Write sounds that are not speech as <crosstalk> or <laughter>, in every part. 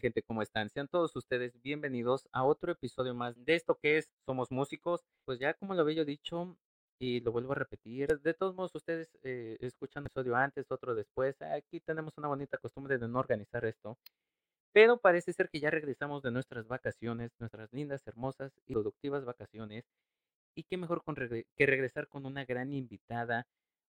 gente? ¿Cómo están? Sean todos ustedes bienvenidos a otro episodio más de esto que es Somos Músicos. Pues ya como lo había dicho y lo vuelvo a repetir, de todos modos ustedes eh, escuchan un episodio antes, otro después. Aquí tenemos una bonita costumbre de no organizar esto. Pero parece ser que ya regresamos de nuestras vacaciones, nuestras lindas, hermosas y productivas vacaciones. Y qué mejor con que regresar con una gran invitada,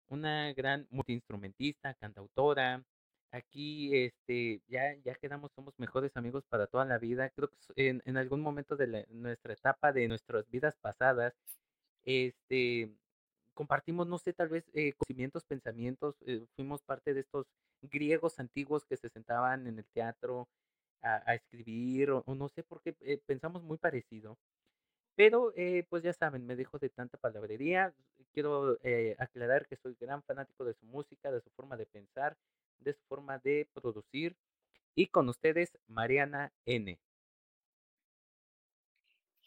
una gran multiinstrumentista, cantautora, Aquí, este, ya, ya quedamos, somos mejores amigos para toda la vida. Creo que en, en algún momento de nuestra etapa, de nuestras vidas pasadas, este, compartimos, no sé, tal vez eh, conocimientos, pensamientos, eh, fuimos parte de estos griegos antiguos que se sentaban en el teatro a, a escribir, o, no sé por qué eh, pensamos muy parecido. Pero, eh, pues ya saben, me dejo de tanta palabrería. Quiero eh, aclarar que soy gran fanático de su música, de su forma de pensar de su forma de producir. Y con ustedes, Mariana N.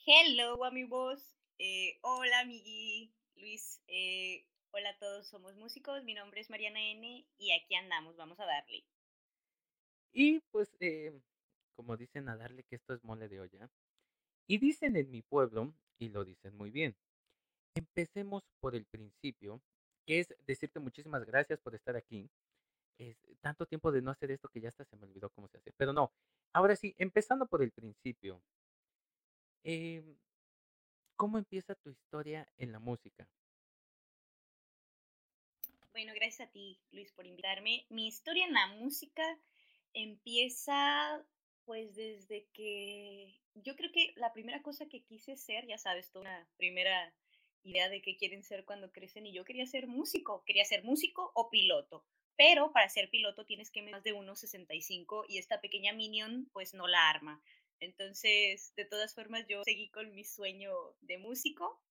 Hello, amigos. Eh, hola, amigui. Luis. Eh, hola a todos, somos músicos. Mi nombre es Mariana N. Y aquí andamos, vamos a darle. Y pues, eh, como dicen a darle que esto es mole de olla. Y dicen en mi pueblo, y lo dicen muy bien. Empecemos por el principio, que es decirte muchísimas gracias por estar aquí es, tanto tiempo de no hacer esto que ya hasta se me olvidó cómo se hace. Pero no, ahora sí, empezando por el principio. Em, ¿Cómo empieza tu historia en la música? Bueno, gracias a ti, Luis, por invitarme. Mi historia en la música empieza pues desde que yo creo que la primera cosa que quise ser, ya sabes, toda una primera idea de qué quieren ser cuando crecen y yo quería ser músico, quería ser músico o piloto pero para ser piloto tienes que más de 1,65 y esta pequeña Minion pues no la arma. Entonces, de todas formas, yo seguí con mi sueño de músico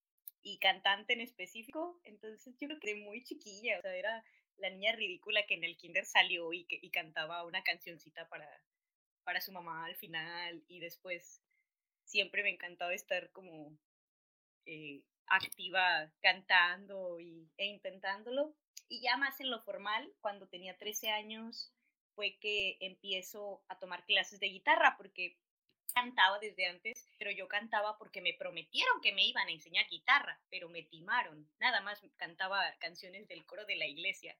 y cantante en específico. Entonces, yo creo que muy chiquilla, o sea, era la niña ridícula que en el kinder salió y, que, y cantaba una cancioncita para, para su mamá al final y después siempre me encantaba estar como eh, activa cantando y, e intentándolo. Y ya más en lo formal, cuando tenía 13 años, fue que empiezo a tomar clases de guitarra, porque cantaba desde antes, pero yo cantaba porque me prometieron que me iban a enseñar guitarra, pero me timaron. Nada más cantaba canciones del coro de la iglesia.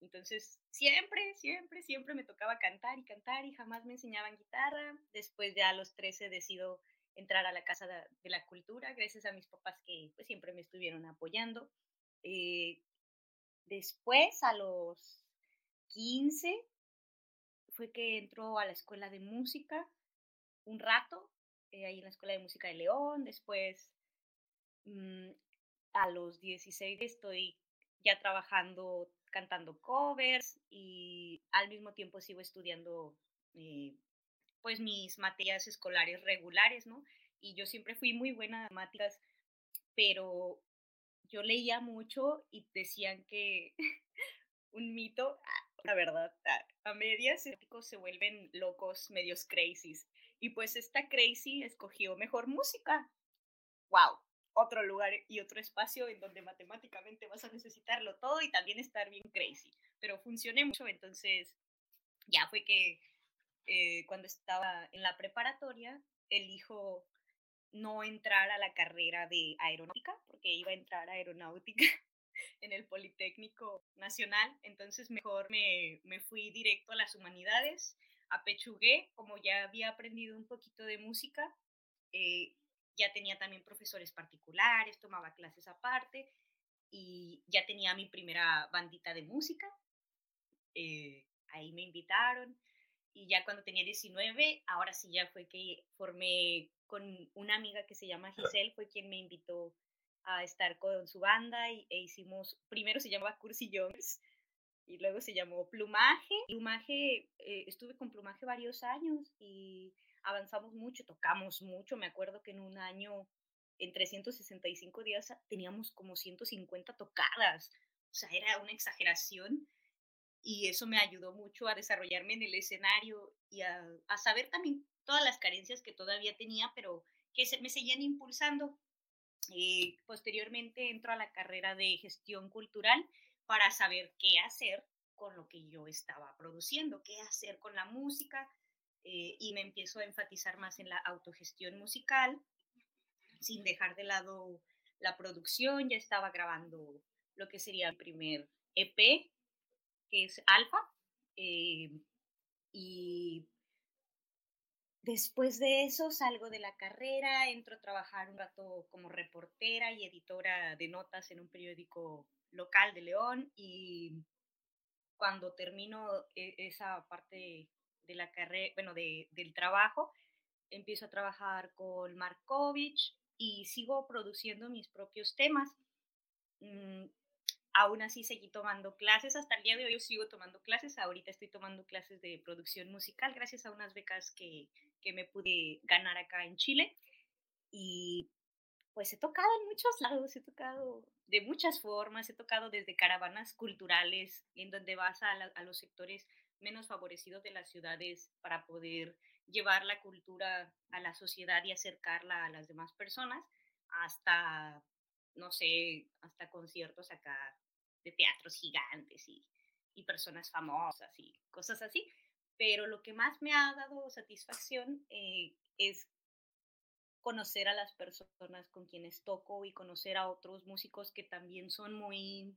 Entonces, siempre, siempre, siempre me tocaba cantar y cantar y jamás me enseñaban guitarra. Después ya a los 13 decido entrar a la Casa de, la Cultura, gracias a mis papás que pues, siempre me estuvieron apoyando. Eh, Después, a los 15, fue que entró a la escuela de música un rato, eh, ahí en la escuela de música de León. Después, mm, a los 16, estoy ya trabajando, cantando covers y al mismo tiempo sigo estudiando eh, pues mis materias escolares regulares, ¿no? Y yo siempre fui muy buena en matemáticas, pero yo leía mucho y decían que <laughs> un mito, ah, la verdad, a, medias se vuelven locos, medios crazies. Y pues esta crazy escogió mejor música. ¡Wow! Otro lugar y otro espacio en donde matemáticamente vas a necesitarlo todo y también estar bien crazy. Pero funcioné mucho, entonces ya fue que eh, cuando estaba en la preparatoria, elijo no entrar a la carrera de aeronáutica, porque iba a entrar a aeronáutica <laughs> en el Politécnico Nacional, entonces mejor me, me fui directo a las humanidades, apechugué, como ya había aprendido un poquito de música, eh, ya tenía también profesores particulares, tomaba clases aparte y ya tenía mi primera bandita de música, eh, ahí me invitaron y ya cuando tenía 19, ahora sí ya fue que formé con una amiga que se llama Giselle, fue quien me invitó a estar con su banda y, e hicimos, primero se llamaba Cursi Jones y luego se llamó Plumaje. Plumaje, eh, estuve con Plumaje varios años y avanzamos mucho, tocamos mucho, me acuerdo que en un año, en 365 días, teníamos como 150 tocadas, o sea, era una exageración y eso me ayudó mucho a desarrollarme en el escenario y a, a saber también todas las carencias que todavía tenía, pero que se, me seguían impulsando. Eh, posteriormente entro a la carrera de gestión cultural para saber qué hacer con lo que yo estaba produciendo, qué hacer con la música. eh, y me empiezo a enfatizar más en la autogestión musical, sin dejar de lado la producción, ya estaba grabando lo que sería el primer EP, que es Alfa, eh, y después de eso salgo de la carrera, entro a trabajar un rato como reportera y editora de notas en un periódico local de León y cuando termino e, esa parte de la carrera, bueno, de, del trabajo, empiezo a trabajar con Markovich y sigo produciendo mis propios temas. Aún así seguí tomando clases, hasta el día de hoy yo sigo tomando clases, ahorita estoy tomando clases de producción musical gracias a unas becas que, que me pude ganar acá en Chile. Y pues he tocado en muchos lados, he tocado de muchas formas, he tocado desde caravanas culturales, en donde vas a, a los sectores menos favorecidos de las ciudades para poder llevar la cultura a la sociedad y acercarla a las demás personas, hasta, no sé, hasta conciertos acá de teatros gigantes y, y personas famosas y cosas así. Pero lo que más me ha dado satisfacción eh, es conocer a las personas con quienes toco y conocer a otros músicos que también son muy,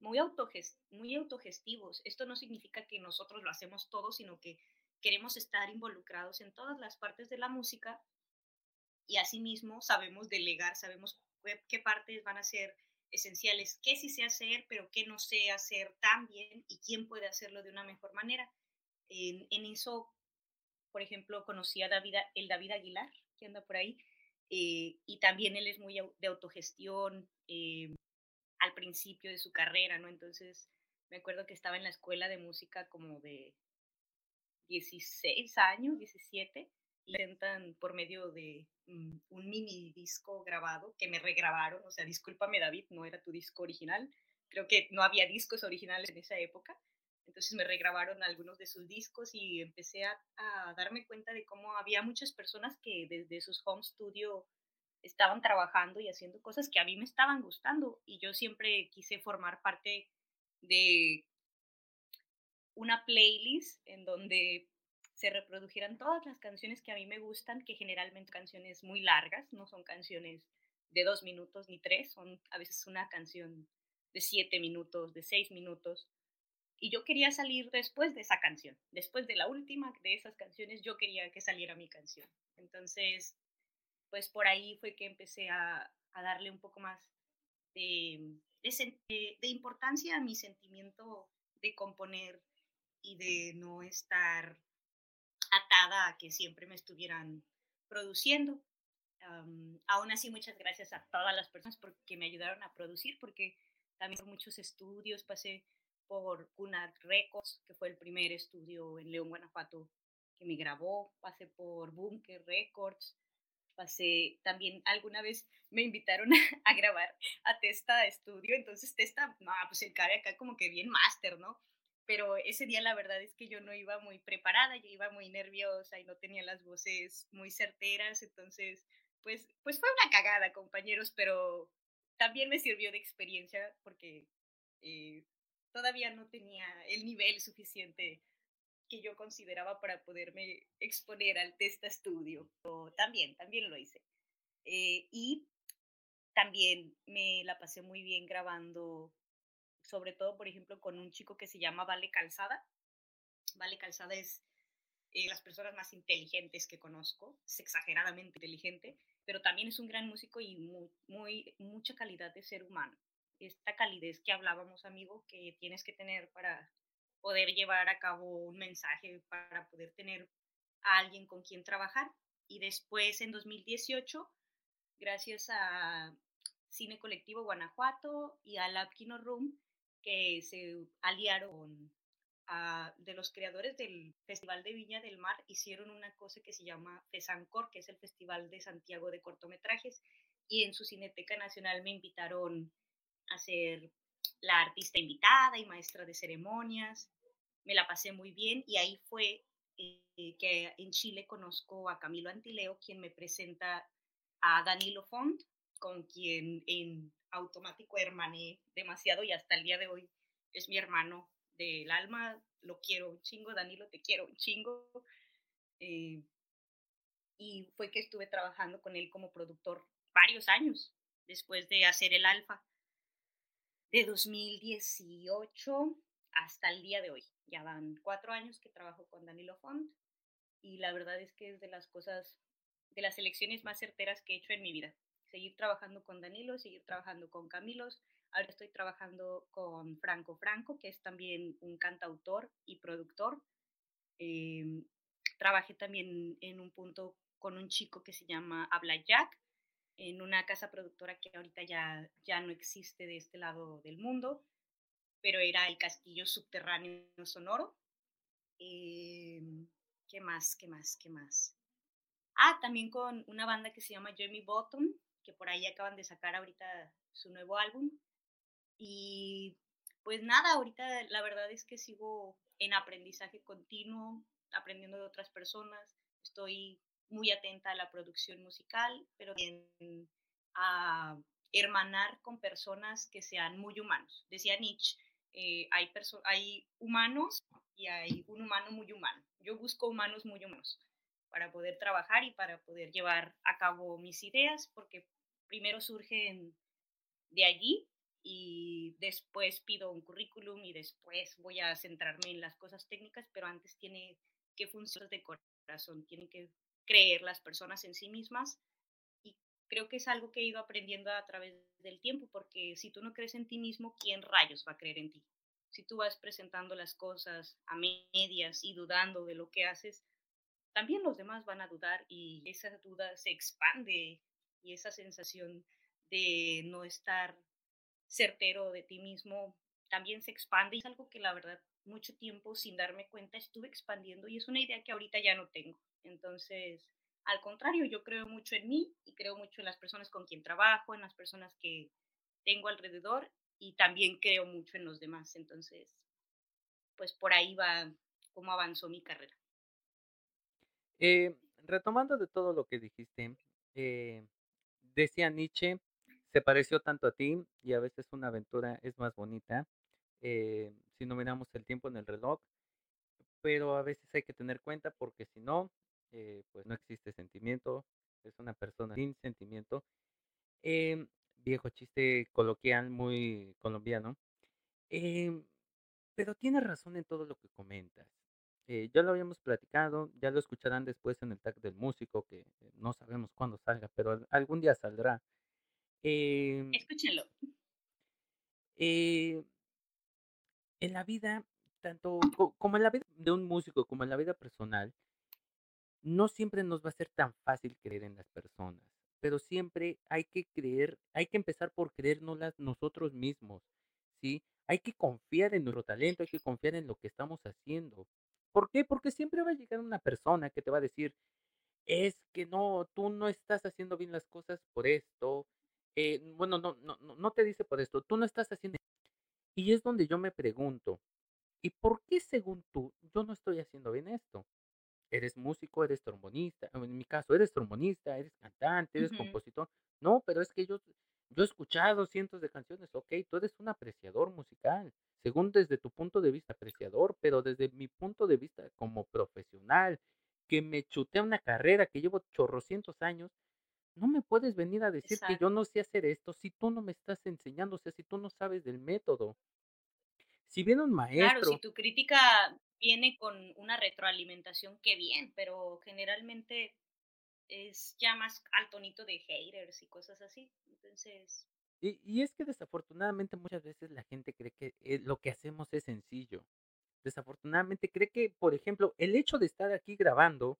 muy, autogest muy autogestivos. Esto no significa que nosotros lo hacemos todo, sino que queremos estar involucrados en todas las partes de la música y asimismo sabemos delegar, sabemos qué partes van a ser esenciales, qué sí sé hacer, pero qué no sé hacer tan bien y quién puede hacerlo de una mejor manera. En, en eso, por ejemplo, conocí a David, el David Aguilar, que anda por ahí, eh, y también él es muy de autogestión eh, al principio de su carrera, ¿no? Entonces, me acuerdo que estaba en la escuela de música como de 16 años, 17, y presentan por medio de mm, un mini disco grabado que me regrabaron, o sea, discúlpame David, no era tu disco original, creo que no había discos originales en esa época, entonces me regrabaron algunos de sus discos y empecé a, a darme cuenta de cómo había muchas personas que desde sus home studio estaban trabajando y haciendo cosas que a mí me estaban gustando y yo siempre quise formar parte de una playlist en donde se reprodujeran todas las canciones que a mí me gustan, que generalmente canciones muy largas, no son canciones de dos minutos ni tres, son a veces una canción de siete minutos, de seis minutos. Y yo quería salir después de esa canción, después de la última de esas canciones, yo quería que saliera mi canción. Entonces, pues por ahí fue que empecé a, darle un poco más de, de importancia a mi sentimiento de componer y de no estar atada a que siempre me estuvieran produciendo. aún así, muchas gracias a todas las personas porque me ayudaron a producir, porque también por muchos estudios pasé por Cunard Records, que fue el primer estudio en León, Guanajuato, que me grabó, pasé por Bunker Records, pasé también alguna vez me invitaron <laughs> a, grabar a Testa Estudio, entonces Testa, no, pues el cara acá como que bien máster, ¿no? Pero ese día la verdad es que yo no iba muy preparada, yo iba muy nerviosa y no tenía las voces muy certeras, entonces, pues, pues fue una cagada, compañeros, pero también me sirvió de experiencia porque eh, todavía no tenía el nivel suficiente que yo consideraba para poderme exponer al Testa Studio. también, también lo hice. Eh, y también me la pasé muy bien grabando sobre todo, por ejemplo, con un chico que se llama Vale Calzada. Vale Calzada es eh, las personas más inteligentes que conozco, es exageradamente inteligente, pero también es un gran músico y muy, muy, mucha calidad de ser humano. Esta calidez que hablábamos, amigo, que tienes que tener para poder llevar a cabo un mensaje, para poder tener a alguien con quien trabajar. Y después, en 2018, gracias a Cine Colectivo Guanajuato y a Lapkino Room, que se aliaron a, de los creadores del Festival de Viña del Mar, hicieron una cosa que se llama FESANCOR, que es el Festival de Santiago de Cortometrajes, y en su Cineteca Nacional me invitaron a ser la artista invitada y maestra de ceremonias. Me la pasé muy bien y ahí fue eh, que en Chile conozco a Camilo Antileo, quien me presenta a Danilo Font, con quien en automático hermané demasiado y hasta el día de hoy es mi hermano del alma, lo quiero un chingo, Danilo, te quiero un chingo. Eh, y fue que estuve trabajando con él como productor varios años después de hacer el alfa de 2018 hasta el día de hoy. Ya van cuatro años que trabajo con Danilo Font y la verdad es que es de las cosas, de las elecciones más certeras que he hecho en mi vida. Seguir trabajando con Danilo, seguir trabajando con Camilos. Ahora estoy trabajando con Franco Franco, que es también un cantautor y productor. Em, trabajé también en un punto con un chico que se llama Habla Jack, en una casa productora que ahorita ya, ya no existe de este lado del mundo, pero era el Castillo Subterráneo Sonoro. Em, ¿Qué más? ¿Qué más? ¿Qué más? Ah, también con una banda que se llama Jamie Bottom, que por ahí acaban de sacar ahorita su nuevo álbum. Y pues nada, ahorita la verdad es que sigo en aprendizaje continuo, aprendiendo de otras personas. Estoy muy atenta a la producción musical, pero también a hermanar con personas que sean muy humanos. Decía Nietzsche, eh, hay, hay humanos y hay un humano muy humano. Yo busco humanos muy humanos para poder trabajar y para poder llevar a cabo mis ideas, porque primero surgen de allí y después pido un currículum y después voy a centrarme en las cosas técnicas, pero antes tiene que funcionar de corazón, tiene que creer las personas en sí mismas y creo que es algo que he ido aprendiendo a través del tiempo, porque si tú no crees en ti mismo, ¿quién rayos va a creer en ti? Si tú vas presentando las cosas a medias y dudando de lo que haces, también los demás van a dudar y esa duda se expande y esa sensación de no estar certero de ti mismo también se expande y es algo que la verdad mucho tiempo sin darme cuenta estuve expandiendo y es una idea que ahorita ya no tengo. Entonces, al contrario, yo creo mucho en mí y creo mucho en las personas con quien trabajo, en las personas que tengo alrededor y también creo mucho en los demás. Entonces, pues por ahí va cómo avanzó mi carrera. Eh, retomando de todo lo que dijiste, eh, decía Nietzsche, se pareció tanto a ti y a veces una aventura es más bonita eh, si no miramos el tiempo en el reloj, pero a veces hay que tener cuenta porque si no, eh, pues no existe sentimiento, es una persona sin sentimiento. Em, viejo chiste coloquial, muy colombiano. Em, pero tienes razón en todo lo que comentas. Eh, ya lo habíamos platicado, ya lo escucharán después en el tag del músico, que eh, no sabemos cuándo salga, pero algún día saldrá. Em, Escúchenlo. en la vida, tanto como en la vida de un músico, como en la vida personal, no siempre nos va a ser tan fácil creer en las personas, pero siempre hay que creer, hay que empezar por creérnoslas nosotros mismos, ¿sí? Hay que confiar en nuestro talento, hay que confiar en lo que estamos haciendo. ¿Por qué? Porque siempre va a llegar una persona que te va a decir, es que no, tú no estás haciendo bien las cosas por esto. Eh, bueno, no, no, no te dice por esto, tú no estás haciendo... <laughs> Y es donde yo me pregunto, ¿y por qué según tú yo no estoy haciendo bien esto? eres músico, eres trombonista, en mi caso, eres trombonista, eres cantante, eres compositor. No, pero es que yo, yo he escuchado cientos de canciones, ok, tú eres un apreciador musical, según desde tu punto de vista apreciador, pero desde mi punto de vista como profesional, que me chuté una carrera que llevo chorrocientos años, no me puedes venir a decir que yo no sé hacer esto si tú no me estás enseñando, o sea, si tú no sabes del método. Si viene un maestro. Claro, si tu crítica viene con una retroalimentación, que bien, pero generalmente es ya más al tonito de haters y cosas así. Entonces. Y, y es que desafortunadamente muchas veces la gente cree que eh, lo que hacemos es sencillo. Desafortunadamente cree que, por ejemplo, el hecho de estar aquí grabando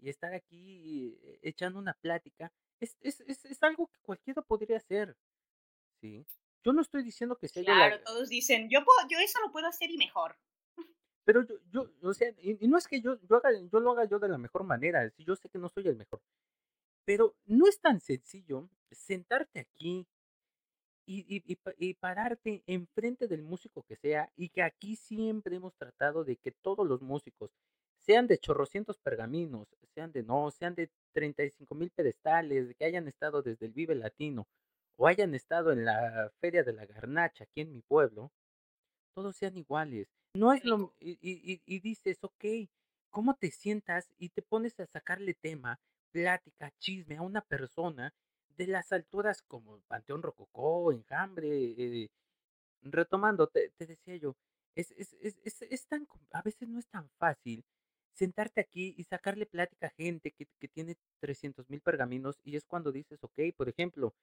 y estar aquí eh, echando una plática es, es, es, es algo que cualquiera podría hacer. ¿sí? Yo no estoy diciendo que sea Claro, todos dicen, yo, puedo, yo eso lo puedo hacer y mejor. Pero yo, yo, o sea, y, no es que yo, yo, haga, yo lo haga yo de la mejor manera, yo sé que no soy el mejor, pero no es tan sencillo sentarte aquí y, y, y, pararte enfrente del músico que sea, y que aquí siempre hemos tratado de que todos los músicos, sean de chorrocientos pergaminos, sean de no, sean de 35 mil pedestales, que hayan estado desde el Vive Latino, o hayan estado en la Feria de la Garnacha aquí en mi pueblo, todos sean iguales. No es lo... Y, y, y dices, ok, cómo te sientas y te pones a sacarle tema, plática, chisme a una persona de las alturas como Panteón Rococó, Enjambre, eh, retomando, te, te decía yo, es, es, es, es, es tan, a veces no es tan fácil sentarte aquí y sacarle plática a gente que, que tiene 300 mil pergaminos y es cuando dices, ok, por ejemplo,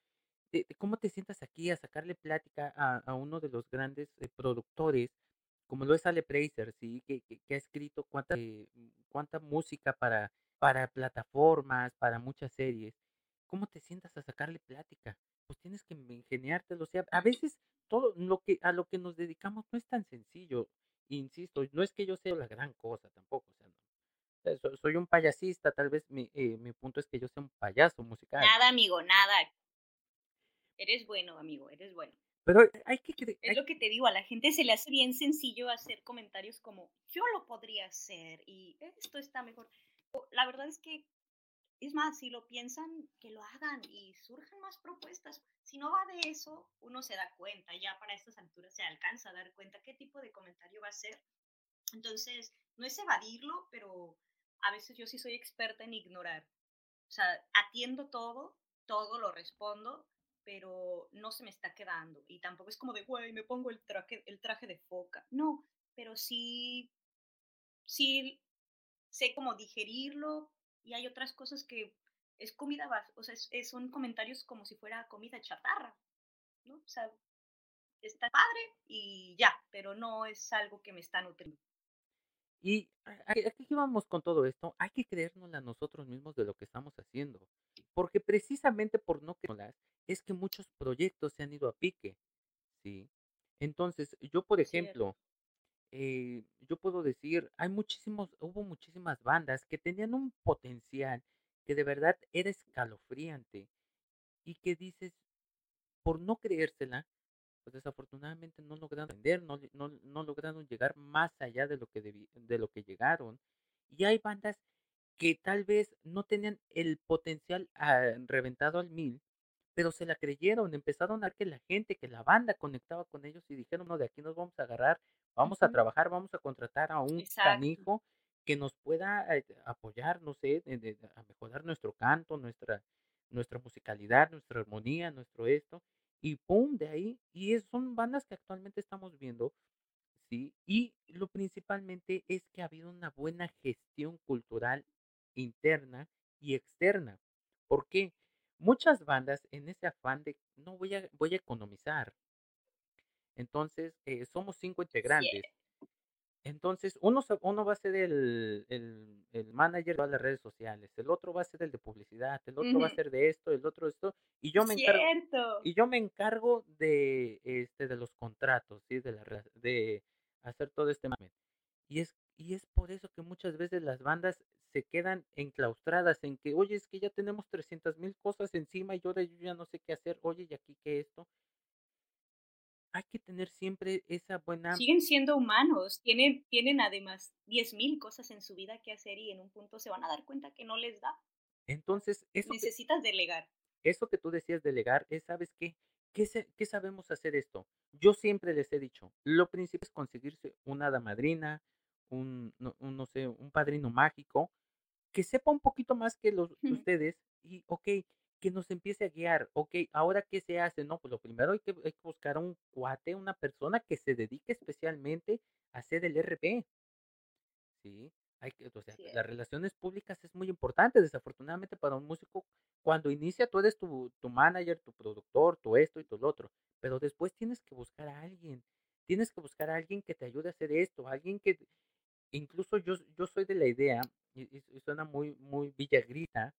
de ¿cómo te sientas aquí a sacarle plática a, a uno de los grandes eh, productores, como lo es Ale Fraser, ¿sí? Que, que, que ha escrito cuánta, eh, cuánta música para, para plataformas, para muchas series. ¿Cómo te sientas a sacarle plática? Pues tienes que ingeniártelo. O sea, a veces todo lo que, a lo que nos dedicamos no es tan sencillo. Insisto, no es que yo sea la gran cosa tampoco. O sea, no. So- soy un payasista, tal vez mi, eh, mi punto es que yo sea un payaso musical. Nada, amigo, nada. Eres bueno, amigo, eres bueno. Pero hay que, cre- Es hay- lo que te digo, a la gente se le hace bien sencillo hacer comentarios como, yo lo podría hacer y esto está mejor. La verdad es que, es más, si lo piensan, que lo hagan y surjan más propuestas. Si no va de eso, uno se da cuenta, ya para estas alturas se alcanza a dar cuenta qué tipo de comentario va a ser. Entonces, no es evadirlo, pero a veces yo sí soy experta en ignorar. O sea, atiendo todo, todo lo respondo, pero no se me está quedando. Y tampoco es como de, güey, me pongo el traje, el traje de foca. No, pero sí, sí sé cómo digerirlo y hay otras cosas que es comida, o sea, es- es- son comentarios como si fuera comida chatarra, ¿no? O sea, está padre y ya, pero no es algo que me está nutriendo. Y aquí vamos con todo esto, hay que creérnosla nosotros mismos de lo que estamos haciendo, porque precisamente por no creérnoslas es que muchos proyectos se han ido a pique, ¿sí? Entonces, yo por ejemplo, eh, yo puedo decir, hay muchísimos, hubo muchísimas bandas que tenían un potencial que de verdad era escalofriante y que dices, por no creérsela, pues desafortunadamente no lograron vender, no, no, no lograron llegar más allá de lo que de lo que llegaron. Y hay bandas que tal vez no tenían el potencial ah, reventado al mil, pero se la creyeron, empezaron a ver que la gente, que la banda conectaba con ellos y dijeron, no, de aquí nos vamos a agarrar, vamos a trabajar, vamos a contratar a un Exacto. canijo que nos pueda eh, apoyar, no sé, de- de- a mejorar nuestro canto, nuestra, nuestra musicalidad, nuestra armonía, nuestro esto, y pum, de ahí, y es- son bandas que actualmente estamos viendo, ¿sí? Y lo principalmente es que ha habido una buena gestión cultural interna y externa. ¿Por qué? Muchas bandas en ese afán de no voy a, voy a economizar. Entonces, eh, somos cinco integrantes. Entonces, uno, uno va a ser el, el, el manager de las redes sociales, el otro va a ser el de publicidad, el otro va a ser de esto, el otro de esto, y yo me encargo, Cierto. y yo me encargo de, este, de los contratos, ¿sí? De, la, de hacer todo este mame. Y es, y es por eso que muchas veces las bandas se quedan enclaustradas en que, oye, es que ya tenemos 300 mil cosas encima y ahora yo ya no sé qué hacer, oye, y aquí qué esto. Hay que tener siempre esa buena... Siguen siendo humanos, tienen, tienen además 10.000 cosas en su vida que hacer y en un punto se van a dar cuenta que no les da. Entonces, eso que, Necesitas delegar. eso que tú decías delegar es, ¿sabes qué? ¿Qué, se- qué sabemos hacer esto? Yo siempre les he dicho, lo principal es conseguirse una hada madrina, un, no, un, no sé, un padrino mágico, que sepa un poquito más que los que ustedes y, ok, que nos empiece a guiar, ok, ahora qué se hace, no, pues lo primero hay que, hay que buscar un cuate, una persona que se dedique especialmente a hacer el RP, ¿sí? Hay que, o sea, las relaciones públicas es muy importante, desafortunadamente para un músico, cuando inicia tú eres tu, tu manager, tu productor, tu esto y tu lo otro, pero después tienes que buscar a alguien, tienes que buscar a alguien que te ayude a hacer esto, alguien que, incluso yo, yo soy de la idea, y, suena muy, muy villagrita,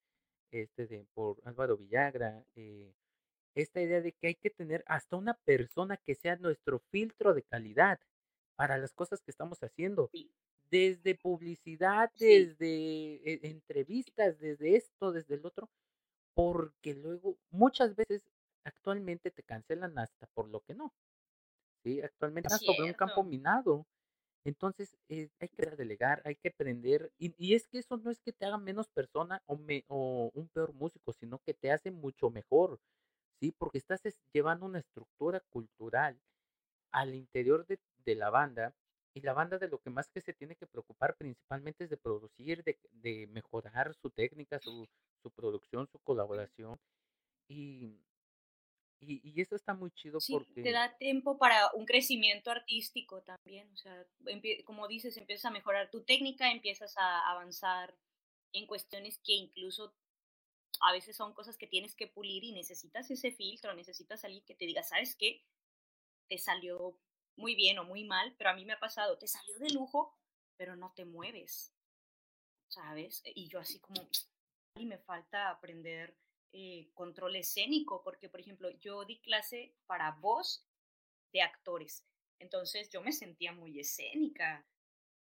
este de por Álvaro Villagra, eh, esta idea de que hay que tener hasta una persona que sea nuestro filtro de calidad para las cosas que estamos haciendo, Sí. desde publicidad, Sí. desde eh, entrevistas, desde esto, desde el otro, porque luego muchas veces actualmente te cancelan hasta por lo que no, ¿sí? Actualmente estás sobre un campo minado. Entonces, eh, hay que delegar, hay que aprender. Y, y es que eso no es que te haga menos persona o, me, o un peor músico, sino que te hace mucho mejor, ¿sí? Porque estás es- llevando una estructura cultural al interior de, de la banda Y la banda de lo que más que se tiene que preocupar principalmente es de producir, de, de mejorar su técnica, su, su producción, su colaboración. Y, y, y eso está muy chido Sí, porque... te da tiempo para un crecimiento artístico también, o sea, como dices, empiezas a mejorar tu técnica, empiezas a avanzar en cuestiones que incluso a veces son cosas que tienes que pulir y necesitas ese filtro, necesitas alguien que te diga, ¿sabes qué? Te salió muy bien o muy mal, pero a mí me ha pasado, te salió de lujo, pero no te mueves, ¿sabes? Y yo así como, y me falta aprender eh, control escénico, porque por ejemplo, yo di clase para voz de actores, entonces yo me sentía muy escénica,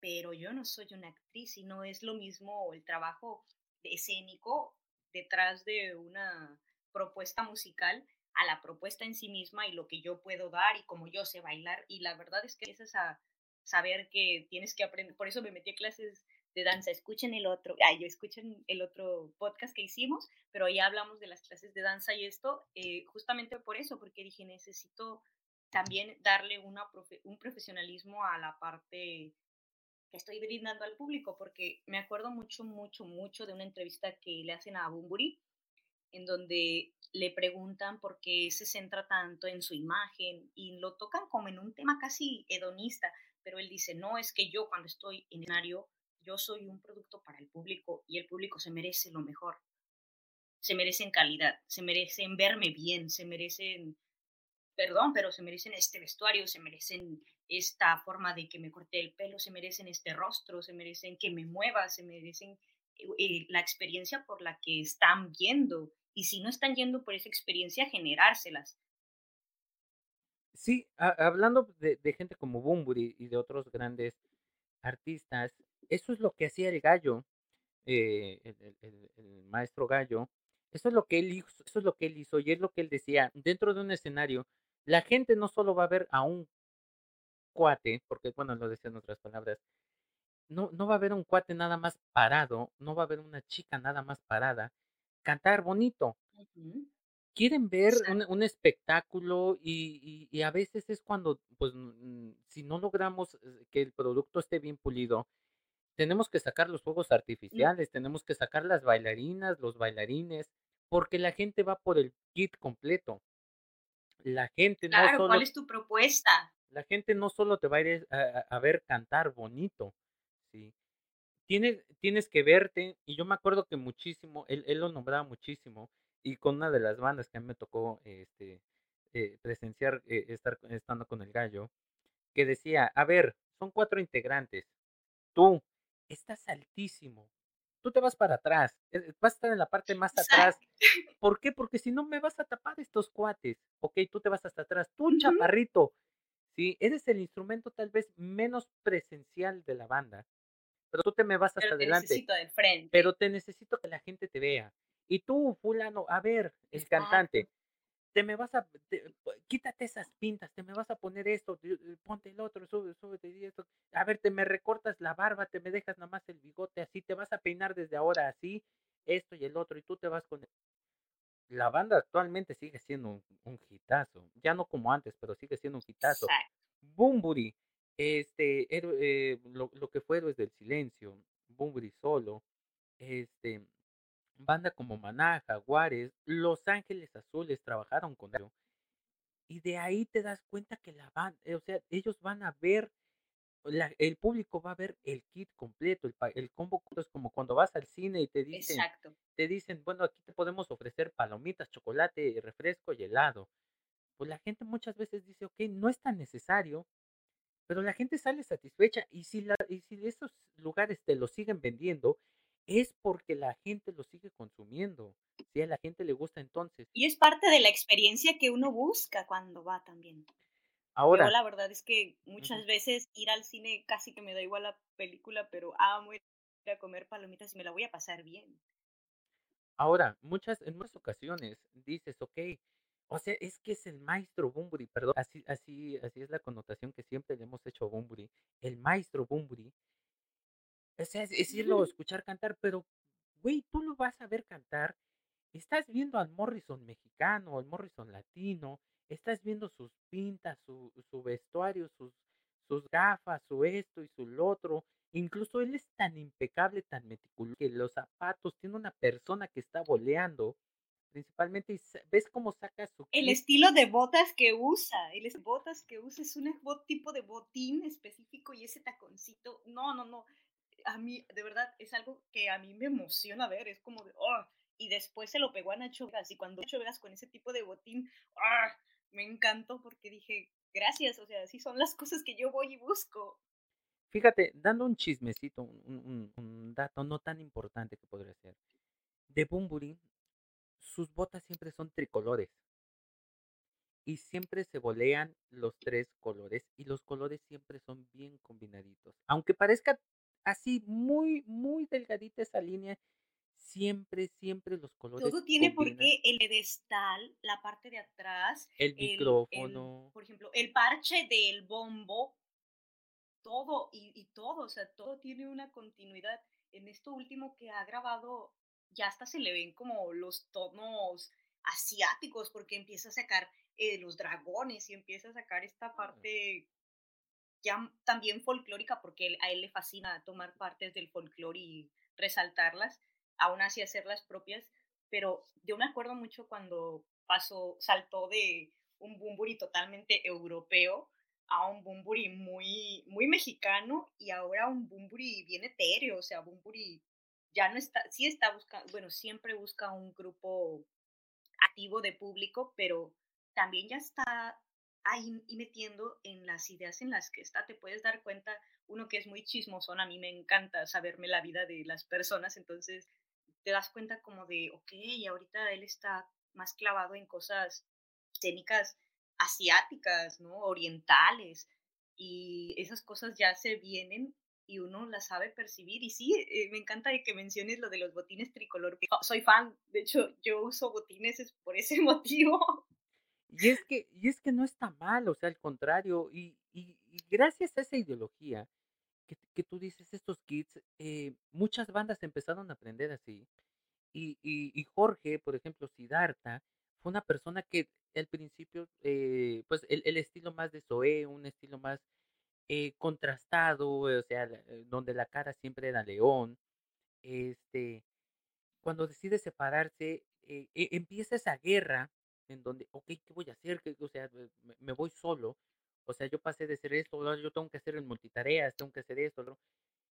pero yo no soy una actriz y no es lo mismo el trabajo escénico detrás de una propuesta musical a la propuesta en sí misma y lo que yo puedo dar y cómo yo sé bailar. Y la verdad es que empiezas a saber que tienes que aprender. Por eso me metí a clases de danza. Escuchen el otro, ay, escuchen el otro podcast que hicimos, pero ya hablamos de las clases de danza y esto, eh, justamente por eso, porque dije, necesito también darle una un profesionalismo a la parte que estoy brindando al público, porque me acuerdo mucho, mucho, mucho de una entrevista que le hacen a Bumburi, en donde le preguntan por qué se centra tanto en su imagen y lo tocan como en un tema casi hedonista, pero él dice, no, es que yo cuando estoy en escenario, yo soy un producto para el público y el público se merece lo mejor. Se merecen calidad, se merecen verme bien, se merecen, perdón, pero se merecen este vestuario, se merecen esta forma de que me corte el pelo, se merecen este rostro, se merecen que me mueva, se merecen eh, la experiencia por la que están viendo. Y si no están yendo por esa experiencia, generárselas. Sí, hablando de, gente como Bumburi y de otros grandes artistas, eso es lo que hacía el gallo, eh, el, maestro gallo, eso es lo que él hizo, eso es lo que él hizo y es lo que él decía, dentro de un escenario, la gente no solo va a ver a un cuate, porque bueno, lo decía en otras palabras, no, no va a haber un cuate nada más parado, no va a haber una chica nada más parada, cantar bonito. Quieren ver un, espectáculo y, y, a veces es cuando, pues, si no logramos eh, que el producto esté bien pulido, tenemos que sacar los fuegos mm. artificiales, tenemos que sacar las bailarinas, los bailarines, porque la gente va por el kit completo. La gente no solo... ¿cuál es tu propuesta? La gente no solo te va a ir a, ver cantar bonito, ¿sí? Tienes, tienes que verte, y yo me acuerdo que muchísimo, él, él lo nombraba muchísimo, y con una de las bandas que a mí me tocó este, eh, presenciar, eh, estar estando con el gallo, que decía, a ver, son cuatro integrantes, tú estás altísimo, tú te vas para atrás, eh, vas a estar en la parte más atrás. ¿Por qué? Porque si no me vas a tapar estos cuates, ok, tú te vas hasta atrás, tú chaparrito, ¿sí? Eres el instrumento tal vez menos presencial de la banda, pero tú te me vas hasta pero te adelante. Necesito de frente. Pero te necesito que la gente te vea. Y tú, fulano, a ver, el cantante, te me vas a, quítate esas pintas, te me vas a poner esto, eh, ponte el otro, sube, súbete esto. A ver, te me recortas la barba, te me dejas nada más el bigote así, te vas a peinar desde ahora así, esto y el otro, y tú te vas con la banda actualmente sigue siendo un, un hitazo, ya no como antes, pero sigue siendo un hitazo. Bumburi, este, eh, lo, lo, que fue Héroes del Silencio, Bumburi solo, este, banda como Maná, Jaguares, Los Ángeles Azules trabajaron con ellos. Y de ahí te das cuenta que la banda, o sea, ellos van a ver, el público va a ver el kit completo, el, el combo es como cuando vas al cine y te dicen, Exacto te dicen, bueno, aquí te podemos ofrecer palomitas, chocolate, refresco y helado. Pues la gente muchas veces dice, ok, no es tan necesario, pero la gente sale satisfecha y si, la, y si esos lugares te lo siguen vendiendo, es porque la gente lo sigue consumiendo. Si a la gente le gusta entonces. Y es parte de la experiencia que uno busca cuando va también. Ahora. Yo la verdad es que muchas veces ir al cine casi que me da igual la película, pero amo ir a comer palomitas y me la voy a pasar bien. Ahora, muchas, en muchas ocasiones dices, ok, o sea, es que es el maestro Bumburi, perdón, así, así, así es la connotación que siempre le hemos hecho a Bumburi, el maestro Bumburi. O sea, es, es irlo a escuchar cantar, pero, güey, tú lo vas a ver cantar, estás viendo al Morrison mexicano, al Morrison latino, estás viendo sus pintas, su, su vestuario, sus, sus gafas, su esto y su lo otro. Incluso él es tan impecable, tan meticuloso, que los zapatos tiene una persona que está boleando, principalmente, ves cómo saca su... El estilo de botas que usa, el botas que usa es un tipo de botín específico y ese taconcito, no, no, no, a mí, de verdad, es algo que a mí me emociona ver, es como de, oh, y después se lo pegó a Nacho Vegas, y cuando Nacho Vegas con ese tipo de botín, oh, me encantó porque dije, gracias, o sea, así son las cosas que yo voy y busco. Fíjate, dando un chismecito, un, dato no tan importante que podría ser. De Bumburi, sus botas siempre son tricolores. Y siempre se bolean los tres colores. Y los colores siempre son bien combinaditos. Aunque parezca así muy, muy delgadita esa línea, siempre, siempre los colores. Todo tiene por qué el pedestal, la parte de atrás, el, micrófono. por ejemplo, el parche del bombo, todo y, todo, o sea, todo tiene una continuidad. En esto último que ha grabado, ya hasta se le ven como los tonos asiáticos, porque empieza a sacar eh, los dragones y empieza a sacar esta parte ya también folclórica, porque a él le fascina tomar partes del folclore y resaltarlas aún así hacerlas propias, pero yo me acuerdo mucho cuando pasó, saltó de un Bumburi totalmente europeo a un Bumburi muy, muy mexicano y ahora un Bumburi bien etéreo, o sea, Bumburi ya no está, sí está buscando, bueno, siempre busca un grupo activo de público, pero también ya está ahí y metiendo en las ideas en las que está, te puedes dar cuenta, uno que es muy chismosón, a mí me encanta saberme la vida de las personas, entonces te das cuenta como de, ok, ahorita él está más clavado en cosas técnicas asiáticas, ¿no? Orientales. Y esas cosas ya se vienen y uno las sabe percibir. Y sí, eh, me encanta que menciones lo de los botines tricolor. Soy fan, de hecho, yo uso botines por ese <laughs> motivo. Y es que, y es que no está mal, o sea, al contrario, y, y, gracias a esa ideología que, que, tú dices, estos kits, eh, muchas bandas empezaron a aprender así, y, Jorge, por ejemplo, Siddhartha, fue una persona que al principio, eh, pues el, estilo más de Zoé, un estilo más eh, contrastado, o sea, eh, donde la cara siempre era león, este, cuando decide separarse, e, empieza esa guerra en donde, ok, ¿qué voy a hacer? O sea, me, voy solo. O sea, yo pasé de ser esto, yo tengo que hacer en multitareas, tengo que hacer esto, ¿no?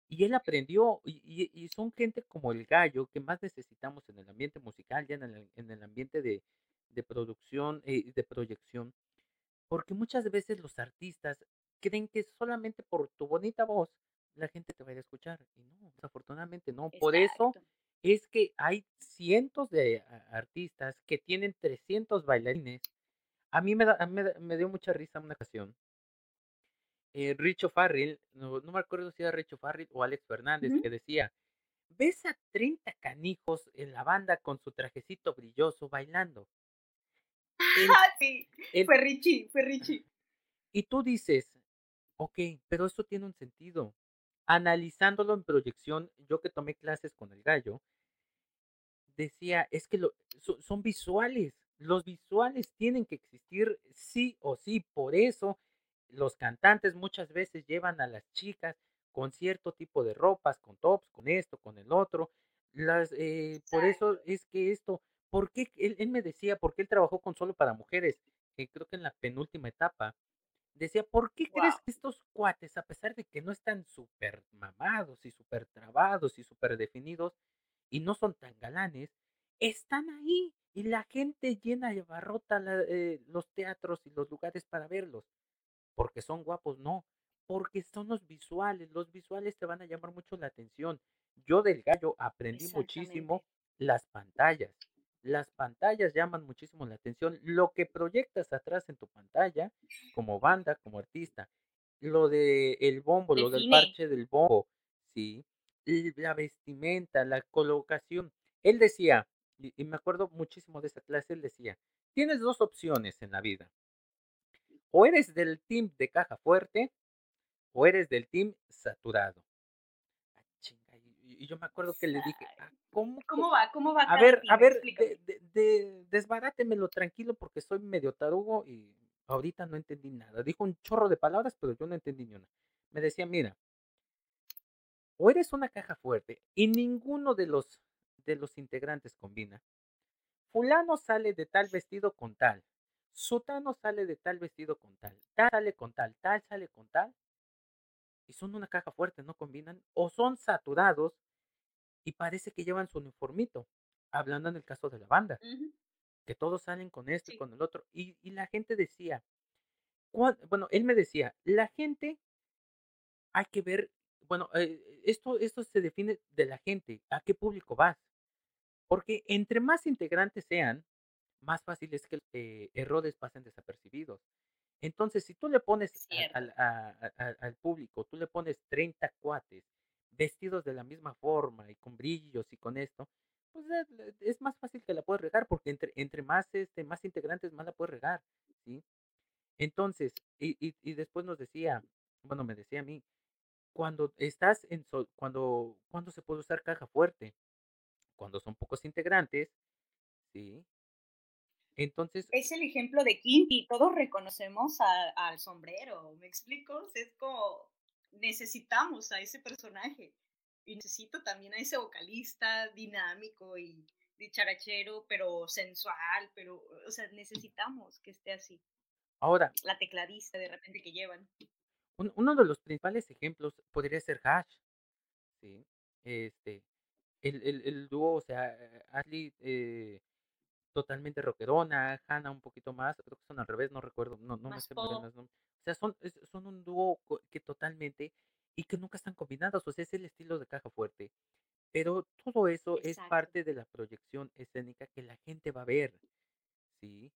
Y él aprendió, y, son gente como el gallo que más necesitamos en el ambiente musical, ya en el, en el ambiente de, de producción y eh, de proyección, porque muchas veces los artistas creen que solamente por tu bonita voz la gente te va a escuchar, y no, desafortunadamente no. Por eso es que hay cientos de artistas que tienen 300 bailarines. A mí me, da, me, me dio mucha risa una ocasión eh, Richo Farrell, no, me acuerdo si era Richo Farrell o Alex Fernández, que decía, ves a 30 canijos en la banda con su trajecito brilloso bailando. <laughs> sí, fue Richie, fue Richie. Y tú dices, ok, pero eso tiene un sentido. Analizándolo en proyección, yo que tomé clases con el gallo, decía, es que lo, son visuales. Los visuales tienen que existir sí o sí. Por eso los cantantes muchas veces llevan a las chicas con cierto tipo de ropas, con tops, con esto, con el otro. Las, eh, por eso es que esto, ¿por qué? Él, me decía, porque él trabajó con solo para mujeres, que creo que en la penúltima etapa, decía, ¿por qué crees que estos cuates, a pesar de que no están súper mamados y súper trabados y súper definidos, y no son tan galanes, están ahí y la gente llena de barrota eh, los teatros y los lugares para verlos? porque son guapos, no, porque son los visuales, los visuales te van a llamar mucho la atención. Yo del gallo aprendí muchísimo las pantallas. Las pantallas llaman muchísimo la atención. Lo que proyectas atrás en tu pantalla, como banda, como artista. Lo de el bombo, lo del parche del bombo, sí. La vestimenta, la colocación. Él decía, y me acuerdo muchísimo de esa clase, él decía, tienes dos opciones en la vida o eres del team de caja fuerte o eres del team saturado. Y yo me acuerdo que le dije, ah, ¿cómo, ¿cómo va? ¿Cómo va? A ver, a ver, de, de, desbarátemelo tranquilo porque soy medio tarugo y Ahorita no entendí nada. Dijo un chorro de palabras, pero yo no entendí ni una. Me decía, mira, o eres una caja fuerte y ninguno de los, de los integrantes combina. Fulano sale de tal vestido con tal. Sutano sale de tal vestido con tal. Tal sale con tal. Tal sale con tal. Y son una caja fuerte, no combinan. O son saturados y parece que llevan su uniformito. Hablando en el caso de la banda. Que todos salen con esto y con el otro. Y, y la gente decía, bueno, él me decía, la gente hay que ver bueno, eh, esto, esto se define de la gente, a qué público vas. Porque entre más integrantes sean, más fácil es que eh, errores pasen desapercibidos. Entonces, si tú le pones al público, tú le pones 30 cuates vestidos de la misma forma y con brillos y con esto, pues es más fácil que la puedes regar porque entre, más, este, más integrantes más la puedes regar, ¿sí? Entonces, y, y, después nos decía, bueno, me decía a mí, cuando estás en cuando, cuando se puede usar caja fuerte, cuando son pocos integrantes, ¿sí? Entonces. Es el ejemplo de Kinky, todos reconocemos al sombrero, ¿me explico? Es como, necesitamos a ese personaje y necesito también a ese vocalista dinámico y dicharachero, pero sensual, pero, o sea, necesitamos que esté así. Ahora. La tecladista de repente que llevan uno de los principales ejemplos podría ser Hash, ¿sí? Este, el, el, el dúo, o sea, Ashley eh, totalmente rockerona, Hannah un poquito más, creo que son al revés, no recuerdo, no, no me sé muy bien O sea, son, son un dúo que totalmente, y que nunca están combinados, o sea, es el estilo de caja fuerte. Pero todo eso es parte de la proyección escénica que la gente va a ver, ¿sí?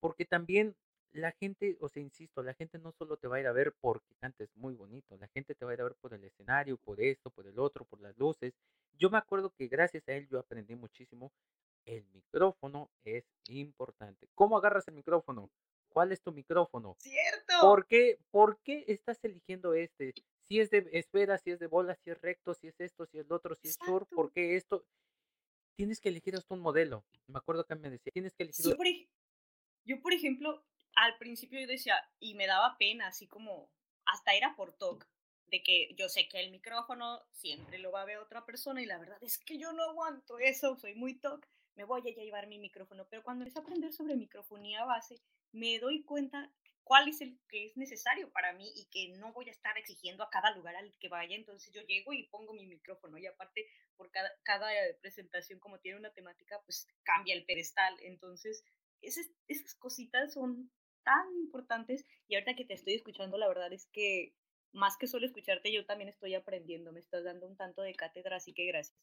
Porque también la gente, o sea, insisto, la gente no solo te va a ir a ver porque cantes muy bonito, la gente te va a ir a ver por el escenario, por esto, por el otro, por las luces. Yo me acuerdo que gracias a él yo aprendí muchísimo. El micrófono es importante. ¿Cómo agarras el micrófono? ¿Cuál es tu micrófono? Cierto. ¿Por qué, ¿Por qué estás eligiendo este? Si es de esfera, si es de bola, si es recto, si es esto, si es lo otro, si es sur, ¿por qué esto? Tienes que elegir hasta un modelo. Me acuerdo que me decía, tienes que elegir. yo, por ejemplo, al principio yo decía, y me daba pena, así como, hasta era por TOC, de que yo sé que el micrófono siempre lo va a ver otra persona y la verdad es que yo no aguanto eso, soy muy TOC, me voy a llevar mi micrófono, pero cuando empecé a aprender sobre microfonía base, me doy cuenta cuál es el que es necesario para mí y que no voy a estar exigiendo a cada lugar al que vaya, entonces yo llego y pongo mi micrófono y aparte por cada, cada presentación como tiene una temática, pues cambia el pedestal, entonces esas, esas cositas son tan importantes y ahorita que te estoy escuchando, la verdad es que más que solo escucharte, yo también estoy aprendiendo, me estás dando un tanto de cátedra, así que gracias.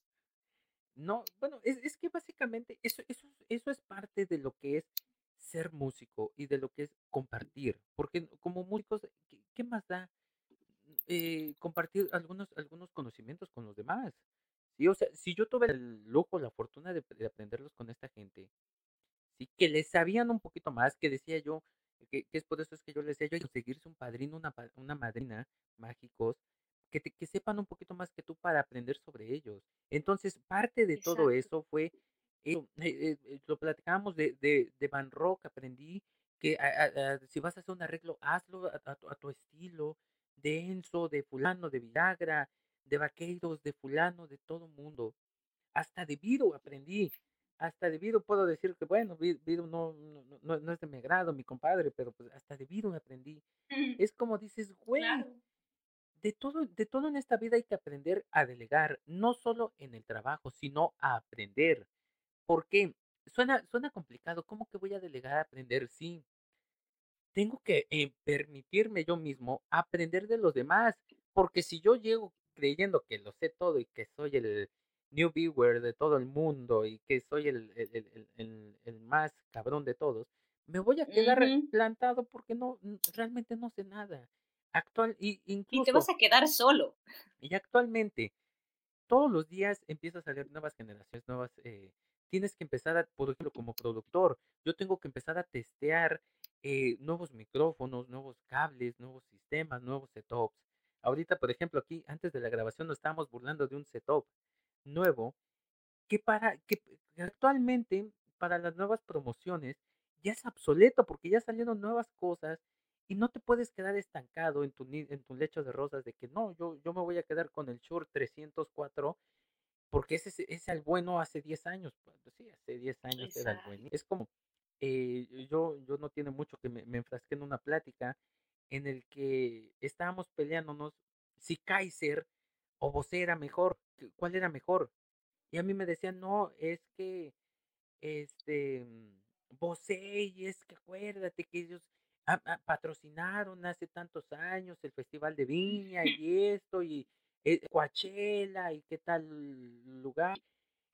No, bueno, es, es que básicamente eso, eso, eso es parte de lo que es ser músico y de lo que es compartir, porque como músicos, ¿qué, más da eh, compartir algunos, algunos conocimientos con los demás? ¿Sí? O sea, si yo tuve el lujo, la fortuna de, de aprenderlos con esta gente, ¿sí? que les sabían un poquito más, que decía yo, que, es por eso es que yo les decía, yo hay que conseguirse un padrino, una, una madrina mágicos, que, que sepan un poquito más que tú para aprender sobre ellos. Entonces, parte de todo eso fue, eh, eh, eh, lo platicábamos de, de, de, Van Rock, aprendí que si vas a hacer un arreglo, hazlo a, tu estilo, de Enzo, de fulano, de Villagra, de Vaqueiros, de fulano, de todo mundo. Hasta de Viro aprendí hasta debido puedo decir que, bueno, Vido no, no, no, es de mi agrado, mi compadre, pero pues hasta debido me aprendí. <laughs> Es como dices, güey, de, todo, de todo en esta vida hay que aprender a delegar, no solo en el trabajo, sino a aprender. ¿Por qué? Suena, suena complicado, ¿cómo que voy a delegar a aprender? Sí, tengo que eh, permitirme yo mismo aprender de los demás, porque si yo llego creyendo que lo sé todo y que soy el, New Viewer de todo el mundo y que soy el, el, el, más cabrón de todos, me voy a quedar plantado porque no realmente no sé nada. Actual, y, incluso, y te vas a quedar solo. Y actualmente, todos los días empiezas a salir nuevas generaciones, nuevas. Eh, tienes que empezar, a, por ejemplo, como productor, yo tengo que empezar a testear eh, nuevos micrófonos, nuevos cables, nuevos sistemas, nuevos setups. Ahorita, por ejemplo, aquí, antes de la grabación, nos estábamos burlando de un setup nuevo que para que actualmente para las nuevas promociones ya es obsoleto porque ya salieron nuevas cosas y no te puedes quedar estancado en tu, en tu lecho de rosas de que no, yo, yo me voy a quedar con el Shure 304 porque ese es el bueno hace 10 años. Pues, sí, hace 10 años era el bueno. Es como, eh, yo, yo no tiene mucho que me, me enfrasqué en una plática en el que estábamos peleándonos si Kaiser o Bose era mejor, cuál era mejor. Y a mí me decían, no, es que, este, Bose, y es que acuérdate que ellos patrocinaron hace tantos años el Festival de Viña y esto, y eh, Coachella, y qué tal lugar,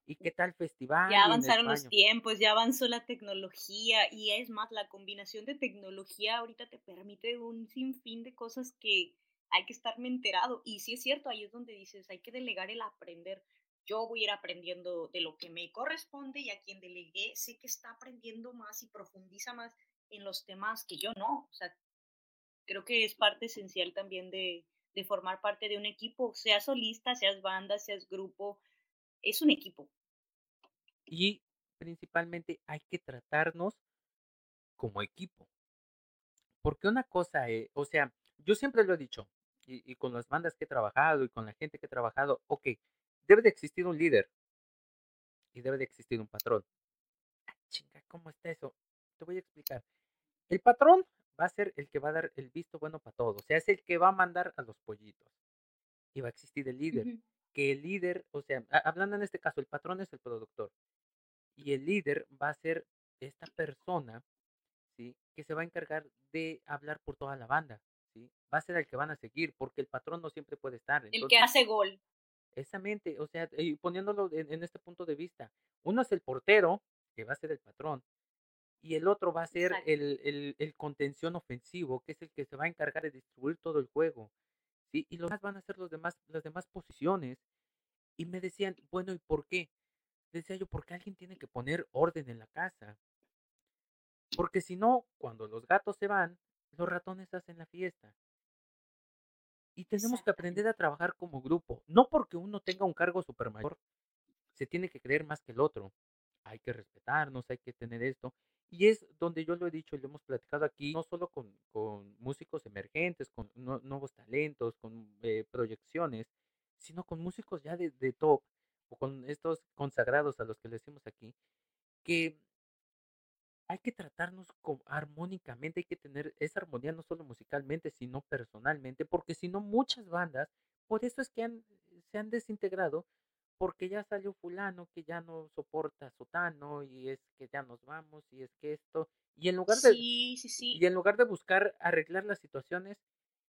y qué tal festival. Ya avanzaron los tiempos, ya avanzó la tecnología, y es más, la combinación de tecnología ahorita te permite un sinfín de cosas que hay que estarme enterado. Y sí es cierto, ahí es donde dices, hay que delegar el aprender. Yo voy a ir aprendiendo de lo que me corresponde y a quien delegué sé que está aprendiendo más y profundiza más en los temas que yo no. O sea, creo que es parte esencial también de, formar parte de un equipo, seas solista, seas banda, seas grupo, es un equipo. Y principalmente hay que tratarnos como equipo. Porque una cosa, es, o sea, yo siempre lo he dicho, y, con las bandas que he trabajado y con la gente que he trabajado, ok, debe de existir un líder y debe de existir un patrón. Ah, chinga, ¿cómo está eso? Te voy a explicar. El patrón va a ser el que va a dar el visto bueno para todos, o sea, es el que va a mandar a los pollitos. Y va a existir el líder, que el líder, o sea, hablando en este caso, el patrón es el productor. Y el líder va a ser esta persona, ¿sí? Que se va a encargar de hablar por toda la banda va a ser el que van a seguir, porque el patrón no siempre puede estar. el que hace gol. Exactamente, o sea, y poniéndolo en, este punto de vista, uno es el portero, que va a ser el patrón, y el otro va a ser el, el, contención ofensivo, que es el que se va a encargar de distribuir todo el juego, ¿sí? Y los demás van a ser los demás, las demás posiciones. Y me decían, bueno, ¿y por qué? Decía yo, porque alguien tiene que poner orden en la casa. Porque si no, cuando los gatos se van, los ratones hacen la fiesta. Y tenemos que aprender a trabajar como grupo. No porque uno tenga un cargo super mayor, se tiene que creer más que el otro. Hay que respetarnos, hay que tener esto. Y es donde yo lo he dicho y lo hemos platicado aquí, no solo con, músicos emergentes, con nuevos talentos, con eh, proyecciones, sino con músicos ya de, de top o con estos consagrados a los que le decimos aquí, que hay que tratarnos armónicamente, hay que tener esa armonía no solo musicalmente, sino personalmente, porque si no muchas bandas, por eso es que han, se han desintegrado, porque ya salió fulano que ya no soporta sotano y es que ya nos vamos y es que esto, y en lugar de, sí, sí, sí. y en lugar de buscar arreglar las situaciones,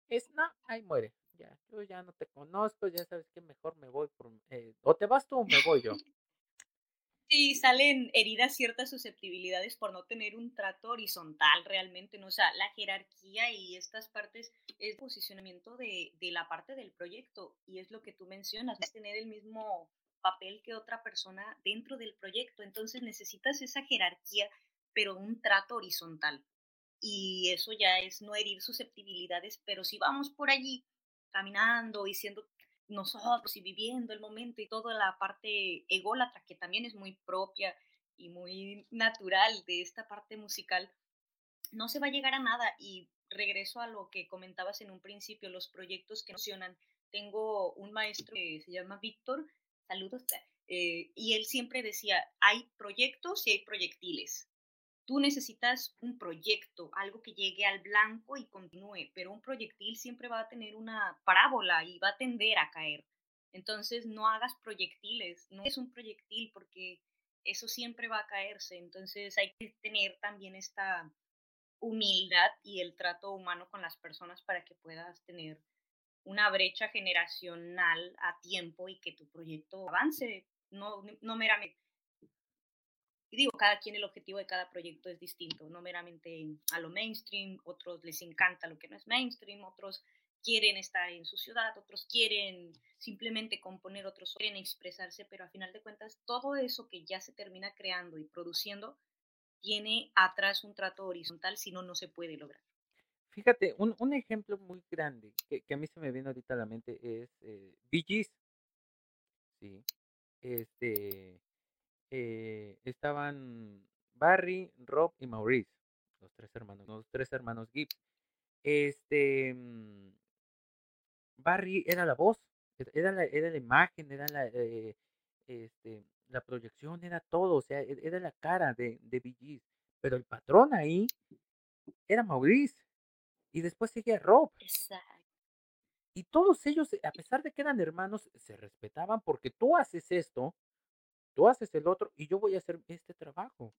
es, no, ahí muere, ya, yo ya no te conozco, ya sabes que mejor me voy, por, eh, o te vas tú o me voy yo. Sí, salen heridas ciertas susceptibilidades por no tener un trato horizontal realmente, ¿no? O sea, la jerarquía y estas partes es posicionamiento de, de la parte del proyecto y es lo que tú mencionas, es tener el mismo papel que otra persona dentro del proyecto, entonces necesitas esa jerarquía, pero un trato horizontal. Y eso ya es no herir susceptibilidades, pero si vamos por allí caminando y siendo nosotros y viviendo el momento y toda la parte ególatra que también es muy propia y muy natural de esta parte musical, no se va a llegar a nada. Y regreso a lo que comentabas en un principio, los proyectos que funcionan. Tengo un maestro que se llama Víctor, saludos, eh, y él siempre decía, hay proyectos y hay proyectiles. Tú necesitas un proyecto, algo que llegue al blanco y continúe, pero un proyectil siempre va a tener una parábola y va a tender a caer. Entonces no hagas proyectiles, no es un proyectil porque eso siempre va a caerse. Entonces hay que tener también esta humildad y el trato humano con las personas para que puedas tener una brecha generacional a tiempo y que tu proyecto avance, no, no meramente y digo, cada quien el objetivo de cada proyecto es distinto, no meramente a lo mainstream, otros les encanta lo que no es mainstream, otros quieren estar en su ciudad, otros quieren simplemente componer, otros quieren expresarse, pero a final de cuentas todo eso que ya se termina creando y produciendo tiene atrás un trato horizontal, si no, no se puede lograr. Fíjate, un, ejemplo muy grande que, a mí se me viene ahorita a la mente es eh, Bee Sí. Este, eh, estaban Barry, Rob y Maurice. Los tres hermanos, los tres hermanos Gibbs. Este. Mm, Barry era la voz, era la, era la imagen, era la, eh, este, la proyección, era todo, o sea, e, era la cara de, de Pero el patrón ahí era Maurice. Y después seguía Rob. Y todos ellos, a pesar de que eran hermanos, se respetaban porque tú haces esto, tú haces el otro y yo voy a hacer este trabajo.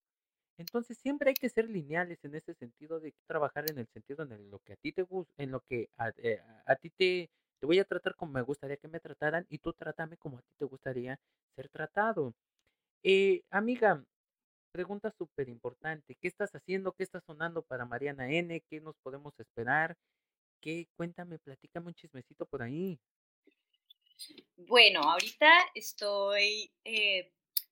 Entonces siempre hay que ser lineales en ese sentido de trabajar en el sentido en lo que a ti te gusta, en lo que a, eh, ti te, voy a tratar como me gustaría que me trataran y tú trátame como a ti te gustaría ser tratado. Eh, amiga, pregunta súper importante. ¿Qué estás haciendo? ¿Qué está sonando para Mariana N? ¿Qué nos podemos esperar? ¿Qué? Cuéntame, platícame un chismecito por ahí. Bueno, ahorita estoy eh,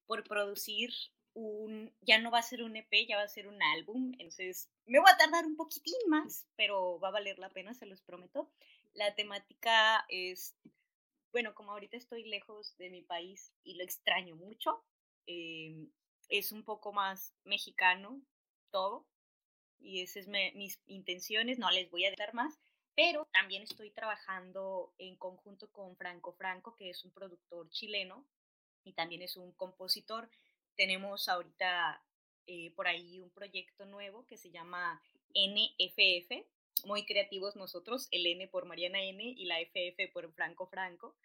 por producir un, ya no va a ser un EP, ya va a ser un álbum, entonces me voy a tardar un poquitín más, pero va a valer la pena, se los prometo. La temática es, bueno, como ahorita estoy lejos de mi país y lo extraño mucho, em, es un poco más mexicano todo, y esas es mis intenciones, no les voy a dar más, pero también estoy trabajando en conjunto con Franco Franco, que es un productor chileno y también es un compositor. Tenemos ahorita eh, por ahí un proyecto nuevo que se llama NFF, muy creativos nosotros, el N por Mariana N y la FF por Franco Franco.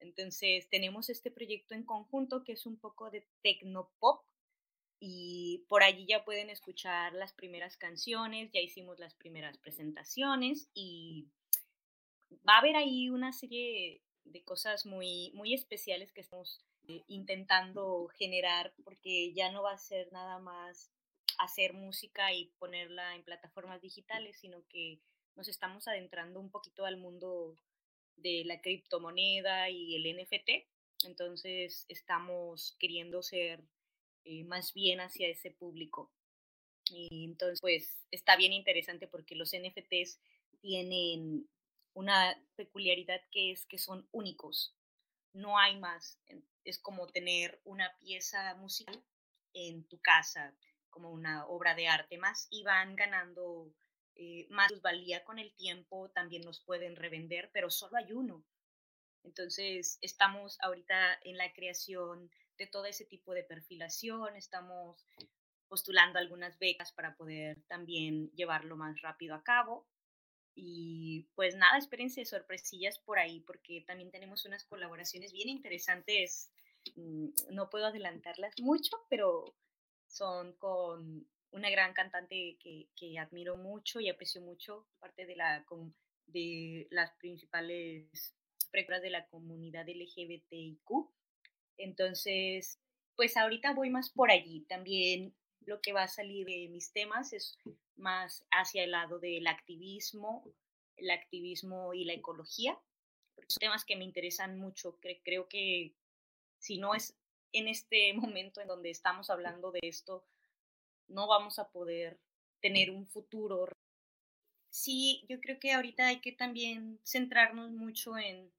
Entonces tenemos este proyecto en conjunto que es un poco de tecnopop y por allí ya pueden escuchar las primeras canciones, ya hicimos las primeras presentaciones y va a haber ahí una serie de cosas muy, muy especiales que estamos intentando generar porque ya no va a ser nada más hacer música y ponerla en plataformas digitales, sino que nos estamos adentrando un poquito al mundo de la criptomoneda y el NFT. Entonces estamos queriendo ser eh, más bien hacia ese público. Y entonces, pues está bien interesante porque los NFTs tienen una peculiaridad que es que son únicos. No hay más. Es como tener una pieza musical en tu casa, como una obra de arte más, y van ganando eh, más valía con el tiempo, también los pueden revender, pero solo hay uno. Entonces, estamos ahorita en la creación de todo ese tipo de perfilación, estamos postulando algunas becas para poder también llevarlo más rápido a cabo. Y pues nada, espérense sorpresillas por ahí, porque también tenemos unas colaboraciones bien interesantes. Mm, no puedo adelantarlas mucho, pero son con una gran cantante que, que admiro mucho y aprecio mucho, parte de, la, de las principales precuras de la comunidad LGBTIQ. Entonces, pues ahorita voy más por allí. También lo que va a salir de mis temas es más hacia el lado del activismo, el activismo y la ecología, son temas que me interesan mucho. creo que si no es en este <laughs> momento en donde estamos hablando de esto, no vamos a poder tener un futuro. Sí, yo creo que ahorita hay que también centrarnos mucho en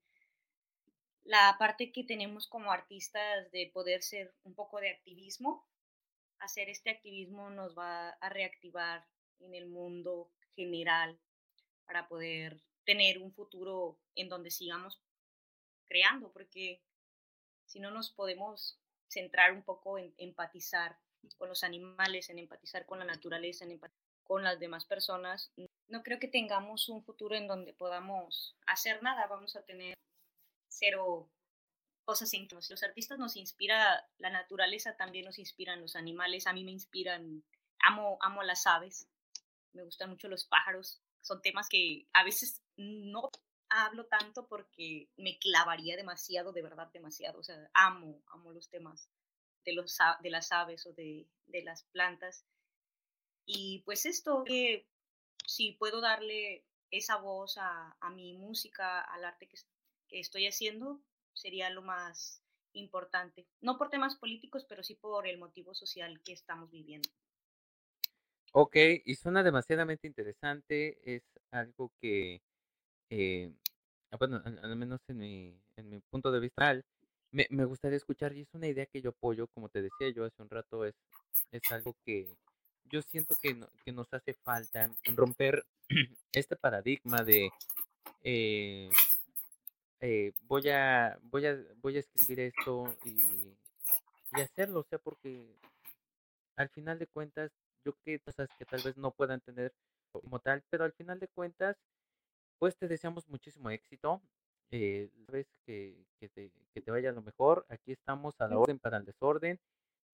la parte que tenemos como artistas de poder ser un poco de activismo. Hacer este activismo nos va a reactivar en el mundo general para poder tener un futuro en donde sigamos creando, porque si no nos podemos centrar un poco en empatizar con los animales, en empatizar con la naturaleza, en empatizar con las demás personas, no creo que tengamos un futuro en donde podamos hacer nada, vamos a tener cero cosas en los artistas nos inspira la naturaleza, también nos inspiran los animales, a mí me inspiran, amo, amo las aves, me gustan mucho los pájaros, son temas que a veces no hablo tanto porque me clavaría demasiado, de verdad demasiado, o sea, amo, amo los temas de, los, de las aves o de, de las plantas. Y pues esto, que si puedo darle esa voz a, a mi música, al arte que, que estoy haciendo, sería lo más importante. No por temas políticos, pero sí por el motivo social que estamos viviendo. Ok, y suena demasiadamente interesante. Es algo que, eh, bueno, al, menos en mi, en mi punto de vista, me, me gustaría escuchar y es una idea que yo apoyo, como te decía yo hace un rato, es, es algo que yo siento que, no- que nos hace falta romper <clears throat> este paradigma de eh, eh, voy a voy a voy a escribir esto y, y hacerlo, o sea, porque al final de cuentas yo que cosas que tal vez no puedan tener como tal, pero al final de cuentas pues te deseamos muchísimo éxito. Eh, sabes que, que te, que te vaya lo mejor. Aquí estamos a la orden para el desorden.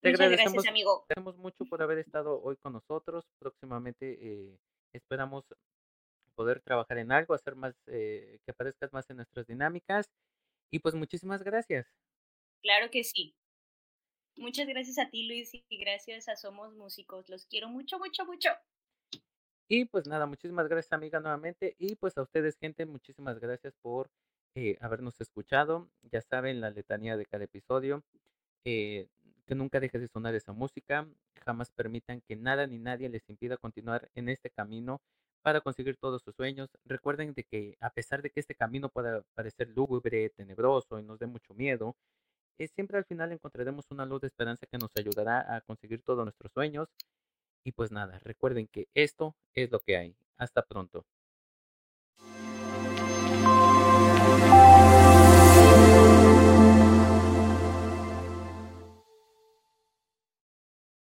Te Muchas agradecemos, gracias, amigo. agradecemos mucho por haber estado hoy con nosotros. Próximamente eh, esperamos poder trabajar en algo, hacer más, eh, que aparezcas más en nuestras dinámicas. Y pues muchísimas gracias. Claro que sí. Muchas gracias a ti, Luis, y gracias a Somos Músicos. Los quiero mucho, mucho, mucho. Y pues nada, muchísimas gracias amiga nuevamente. Y pues a ustedes gente, muchísimas gracias por eh, habernos escuchado. Ya saben la letanía de cada episodio. eh, que nunca deje de sonar esa música. Jamás permitan que nada ni nadie les impida continuar en este camino para conseguir todos sus sueños. Recuerden de que a pesar de que este camino pueda parecer lúgubre, tenebroso y nos dé mucho miedo, eh, siempre al final encontraremos una luz de esperanza que nos ayudará a conseguir todos nuestros sueños. Y pues nada, recuerden que esto es lo que hay. Hasta pronto.